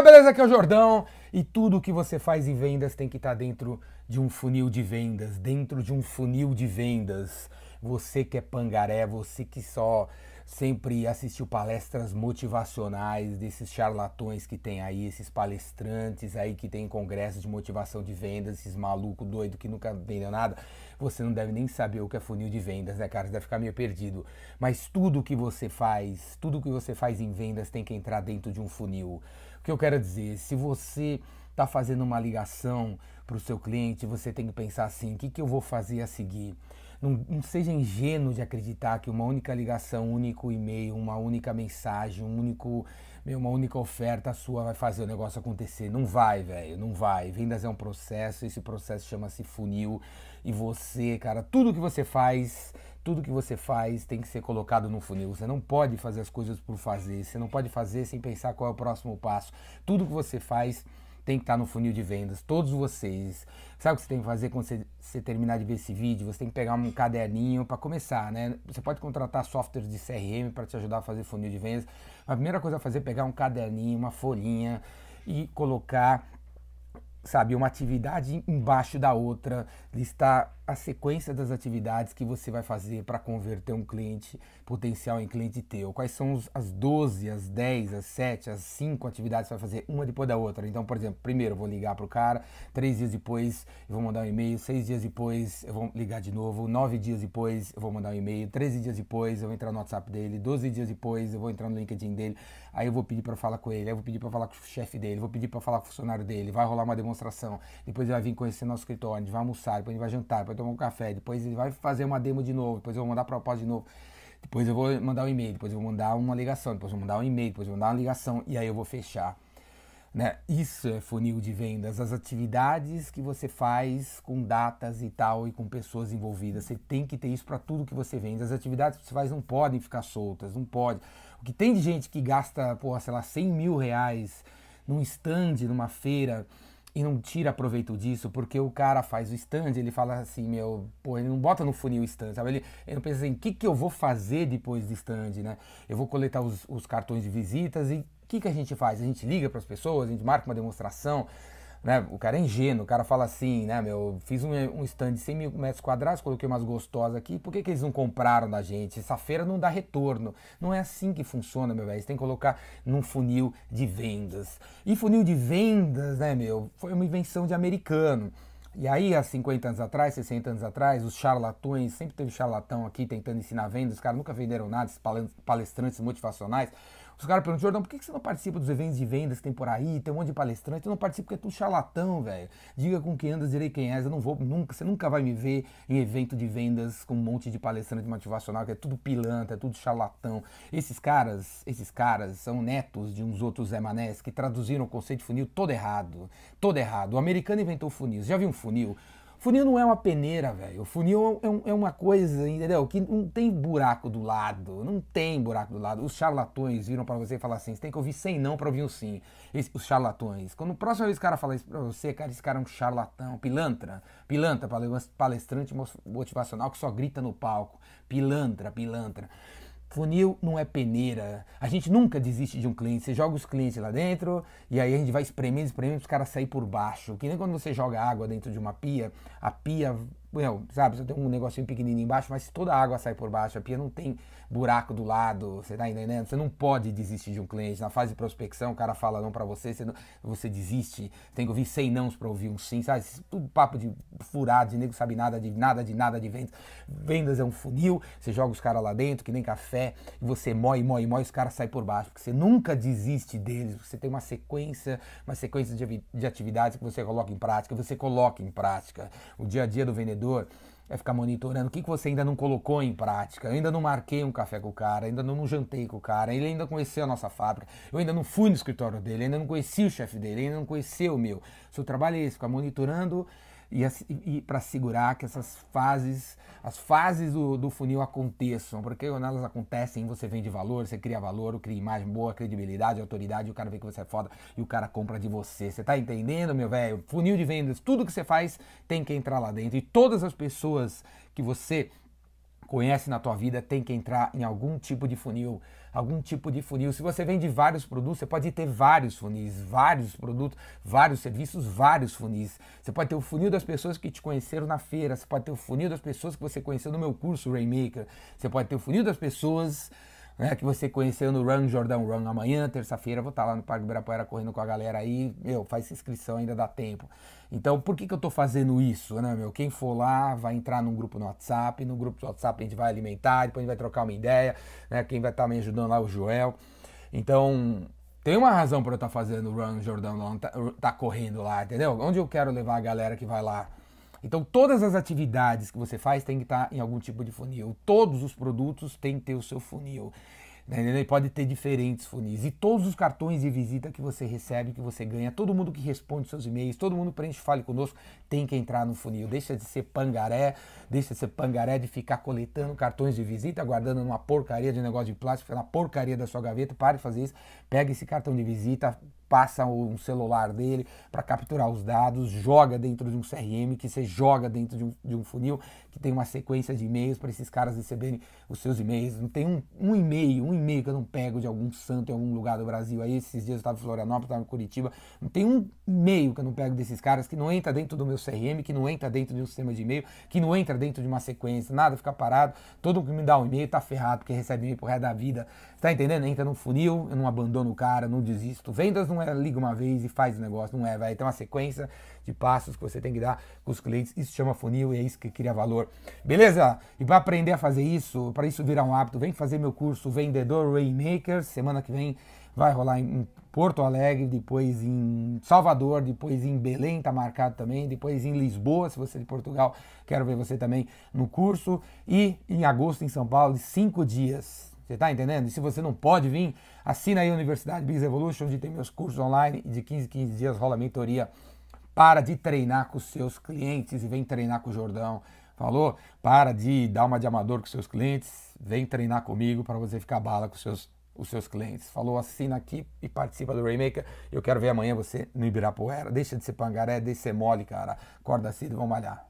galera, beleza? Aqui é o Jordão. E tudo que você faz em vendas tem que estar dentro de um funil de vendas, dentro de um funil de vendas. Você que é pangaré, você que só sempre assistiu palestras motivacionais desses charlatões que tem aí, esses palestrantes aí que tem congressos de motivação de vendas, esses malucos doidos que nunca vendeu nada, você não deve nem saber o que é funil de vendas, né, cara? Você deve ficar meio perdido. Mas tudo que você faz, tudo que você faz em vendas tem que entrar dentro de um funil. O que eu quero dizer, se você está fazendo uma ligação para o seu cliente, você tem que pensar assim: o que, que eu vou fazer a seguir? Não, não, seja ingênuo de acreditar que uma única ligação, um único e-mail, uma única mensagem, um único, uma única oferta sua vai fazer o negócio acontecer. Não vai, velho, não vai. Vendas é um processo, esse processo chama-se funil. E você, cara, tudo que você faz, tudo que você faz tem que ser colocado no funil. Você não pode fazer as coisas por fazer, você não pode fazer sem pensar qual é o próximo passo. Tudo que você faz tem que estar no funil de vendas, todos vocês. Sabe o que você tem que fazer quando você, você terminar de ver esse vídeo? Você tem que pegar um caderninho para começar, né? Você pode contratar softwares de CRM para te ajudar a fazer funil de vendas. A primeira coisa a fazer é pegar um caderninho, uma folhinha e colocar sabe, uma atividade embaixo da outra, listar a sequência das atividades que você vai fazer para converter um cliente potencial em cliente teu. Quais são os, as 12, as 10, as 7, as 5 atividades que você vai fazer uma depois da outra. Então, por exemplo, primeiro eu vou ligar para o cara, três dias depois eu vou mandar um e-mail, seis dias depois eu vou ligar de novo, nove dias depois eu vou mandar um e-mail, 13 dias depois eu vou entrar no WhatsApp dele, 12 dias depois eu vou entrar no LinkedIn dele, aí eu vou pedir para falar com ele, aí eu vou pedir para falar com o chefe dele, vou pedir para falar com o funcionário dele, vai rolar uma demonstração, depois ele vai vir conhecer nosso escritório, a gente vai almoçar, depois a gente vai jantar, depois tomar um café, depois ele vai fazer uma demo de novo, depois eu vou mandar proposta de novo, depois eu vou mandar um e-mail, depois eu vou mandar uma ligação, depois eu vou mandar um e-mail, depois eu vou mandar uma ligação e aí eu vou fechar. Né? Isso é funil de vendas, as atividades que você faz com datas e tal e com pessoas envolvidas. Você tem que ter isso para tudo que você vende. As atividades que você faz não podem ficar soltas, não pode. O que tem de gente que gasta, porra, sei lá, 100 mil reais num stand, numa feira, e não tira proveito disso, porque o cara faz o stand, ele fala assim, meu, pô, ele não bota no funil o stand, sabe? Ele, ele não pensa assim, o que, que eu vou fazer depois do stand, né? Eu vou coletar os, os cartões de visitas e o que, que a gente faz? A gente liga para as pessoas, a gente marca uma demonstração, né? O cara é ingênuo, o cara fala assim, né, meu, fiz um, um stand de 100 mil metros quadrados, coloquei umas gostosas aqui, por que, que eles não compraram da gente? Essa feira não dá retorno. Não é assim que funciona, meu velho. Você tem que colocar num funil de vendas. E funil de vendas, né, meu, foi uma invenção de americano. E aí, há 50 anos atrás, 60 anos atrás, os charlatões, sempre teve charlatão aqui tentando ensinar vendas, os caras nunca venderam nada, esses palestrantes motivacionais, os caras perguntam, Jordão, por que você não participa dos eventos de vendas que tem por aí? Tem um monte de palestrante. Eu não participo porque é tudo charlatão, velho. Diga com quem andas, direi quem és. Eu não vou, nunca, você nunca vai me ver em evento de vendas com um monte de palestrante motivacional, que é tudo pilantra, é tudo charlatão. Esses caras, esses caras são netos de uns outros Zé Manés que traduziram o conceito de funil todo errado. Todo errado. O americano inventou funil. Você já viu um funil? Funil não é uma peneira, velho. Funil é, um, é, uma coisa, entendeu? Que não tem buraco do lado. Não tem buraco do lado. Os charlatões viram para você e falaram assim: você tem que ouvir sem não para ouvir um sim. Esse, os charlatões. Quando a próxima vez o cara falar isso pra você, cara, esse cara é um charlatão, pilantra. Pilantra, palestrante motivacional que só grita no palco. Pilantra, pilantra. Funil não é peneira. A gente nunca desiste de um cliente. Você joga os clientes lá dentro e aí a gente vai espremendo, espremendo para os caras sair por baixo. Que nem quando você joga água dentro de uma pia, a pia Well, sabe, você tem um negocinho pequenininho embaixo, mas se toda a água sai por baixo, a pia não tem buraco do lado, você tá entendendo? Você não pode desistir de um cliente. Na fase de prospecção, o cara fala não para você, você, não, você desiste, tem que ouvir 100 nãos para ouvir um sim, sabe? Tudo papo de furado, de nego sabe nada de nada, de nada de vendas. Vendas é um funil, você joga os caras lá dentro, que nem café, e você mói, mói, mói, os caras saem por baixo, porque você nunca desiste deles, você tem uma sequência, uma sequência de, de atividades que você coloca em prática, você coloca em prática. O dia a dia do vendedor vendedor é ficar monitorando o que, que você ainda não colocou em prática. Eu ainda não marquei um café com o cara, ainda não, jantei com o cara, ele ainda conheceu a nossa fábrica, eu ainda não fui no escritório dele, ainda não conheci o chefe dele, ainda não conheceu o meu. Seu trabalho é esse, ficar monitorando e, e para segurar que essas fases, as fases do, do, funil aconteçam, porque quando elas acontecem, você vende valor, você cria valor, cria imagem boa, credibilidade, autoridade, o cara vê que você é foda e o cara compra de você. Você tá entendendo, meu velho? Funil de vendas, tudo que você faz tem que entrar lá dentro e todas as pessoas que você conhece na tua vida tem que entrar em algum tipo de funil, algum tipo de funil. Se você vende vários produtos, você pode ter vários funis, vários produtos, vários serviços, vários funis. Você pode ter o funil das pessoas que te conheceram na feira, você pode ter o funil das pessoas que você conheceu no meu curso Rainmaker, você pode ter o funil das pessoas né, que você conheceu no Run Jordão Run amanhã, terça-feira, vou estar lá no Parque Ibirapuera correndo com a galera aí, meu, faz inscrição, ainda dá tempo. Então, por que, que eu estou fazendo isso, né, meu? Quem for lá vai entrar num grupo no WhatsApp, no grupo do WhatsApp a gente vai alimentar, depois a gente vai trocar uma ideia, né, quem vai estar me ajudando lá, o Joel. Então, tem uma razão para eu estar tá fazendo o Run Jordão Run, tá, tá correndo lá, entendeu? Onde eu quero levar a galera que vai lá então, todas as atividades que você faz tem que estar em algum tipo de funil. Todos os produtos têm que ter o seu funil. Né? Pode ter diferentes funis. E todos os cartões de visita que você recebe, que você ganha, todo mundo que responde seus e-mails, todo mundo preenche Fale Conosco, tem que entrar no funil. Deixa de ser pangaré, deixa de ser pangaré de ficar coletando cartões de visita, guardando numa porcaria de negócio de plástico, na porcaria da sua gaveta. Pare de fazer isso. Pega esse cartão de visita, passa um celular dele para capturar os dados, joga dentro de um CRM, que você joga dentro de um, de um funil, que tem uma sequência de e-mails para esses caras receberem os seus e-mails. Não tem um, e-mail, um e-mail que eu não pego de algum santo em algum lugar do Brasil. Aí esses dias eu estava em Florianópolis, estava em Curitiba. Não tem um e-mail que eu não pego desses caras que não entra dentro do meu CRM, que não entra dentro de um sistema de e-mail, que não entra dentro de uma sequência, nada fica parado. Todo que me dá um e-mail tá ferrado, porque recebe e-mail pro resto da vida. Tá entendendo? Entra no funil, eu não abandono o cara, não desisto. Vendas não é liga uma vez e faz o negócio, não é, vai ter uma sequência de passos que você tem que dar com os clientes. Isso chama funil e é isso que cria valor. Beleza? E para aprender a fazer isso, para isso virar um hábito, vem fazer meu curso Vendedor Rainmaker. Semana que vem vai rolar em Porto Alegre, depois em Salvador, depois em Belém, tá marcado também, depois em Lisboa, se você é de Portugal, quero ver você também no curso. E em agosto em São Paulo, cinco dias. Você tá entendendo? E se você não pode vir, assina aí a Universidade Biz Evolution, onde tem meus cursos online e de 15 15 dias rola mentoria para de treinar com seus clientes e vem treinar com o Jordão. Falou? Para de dar uma de amador com seus clientes, vem treinar comigo para você ficar bala com seus, os seus clientes. Falou? Assina aqui e participa do Raymaker. Eu quero ver amanhã você no Ibirapuera. Deixa de ser pangaré, deixa de ser mole, cara. Acorda cedo, vamos malhar.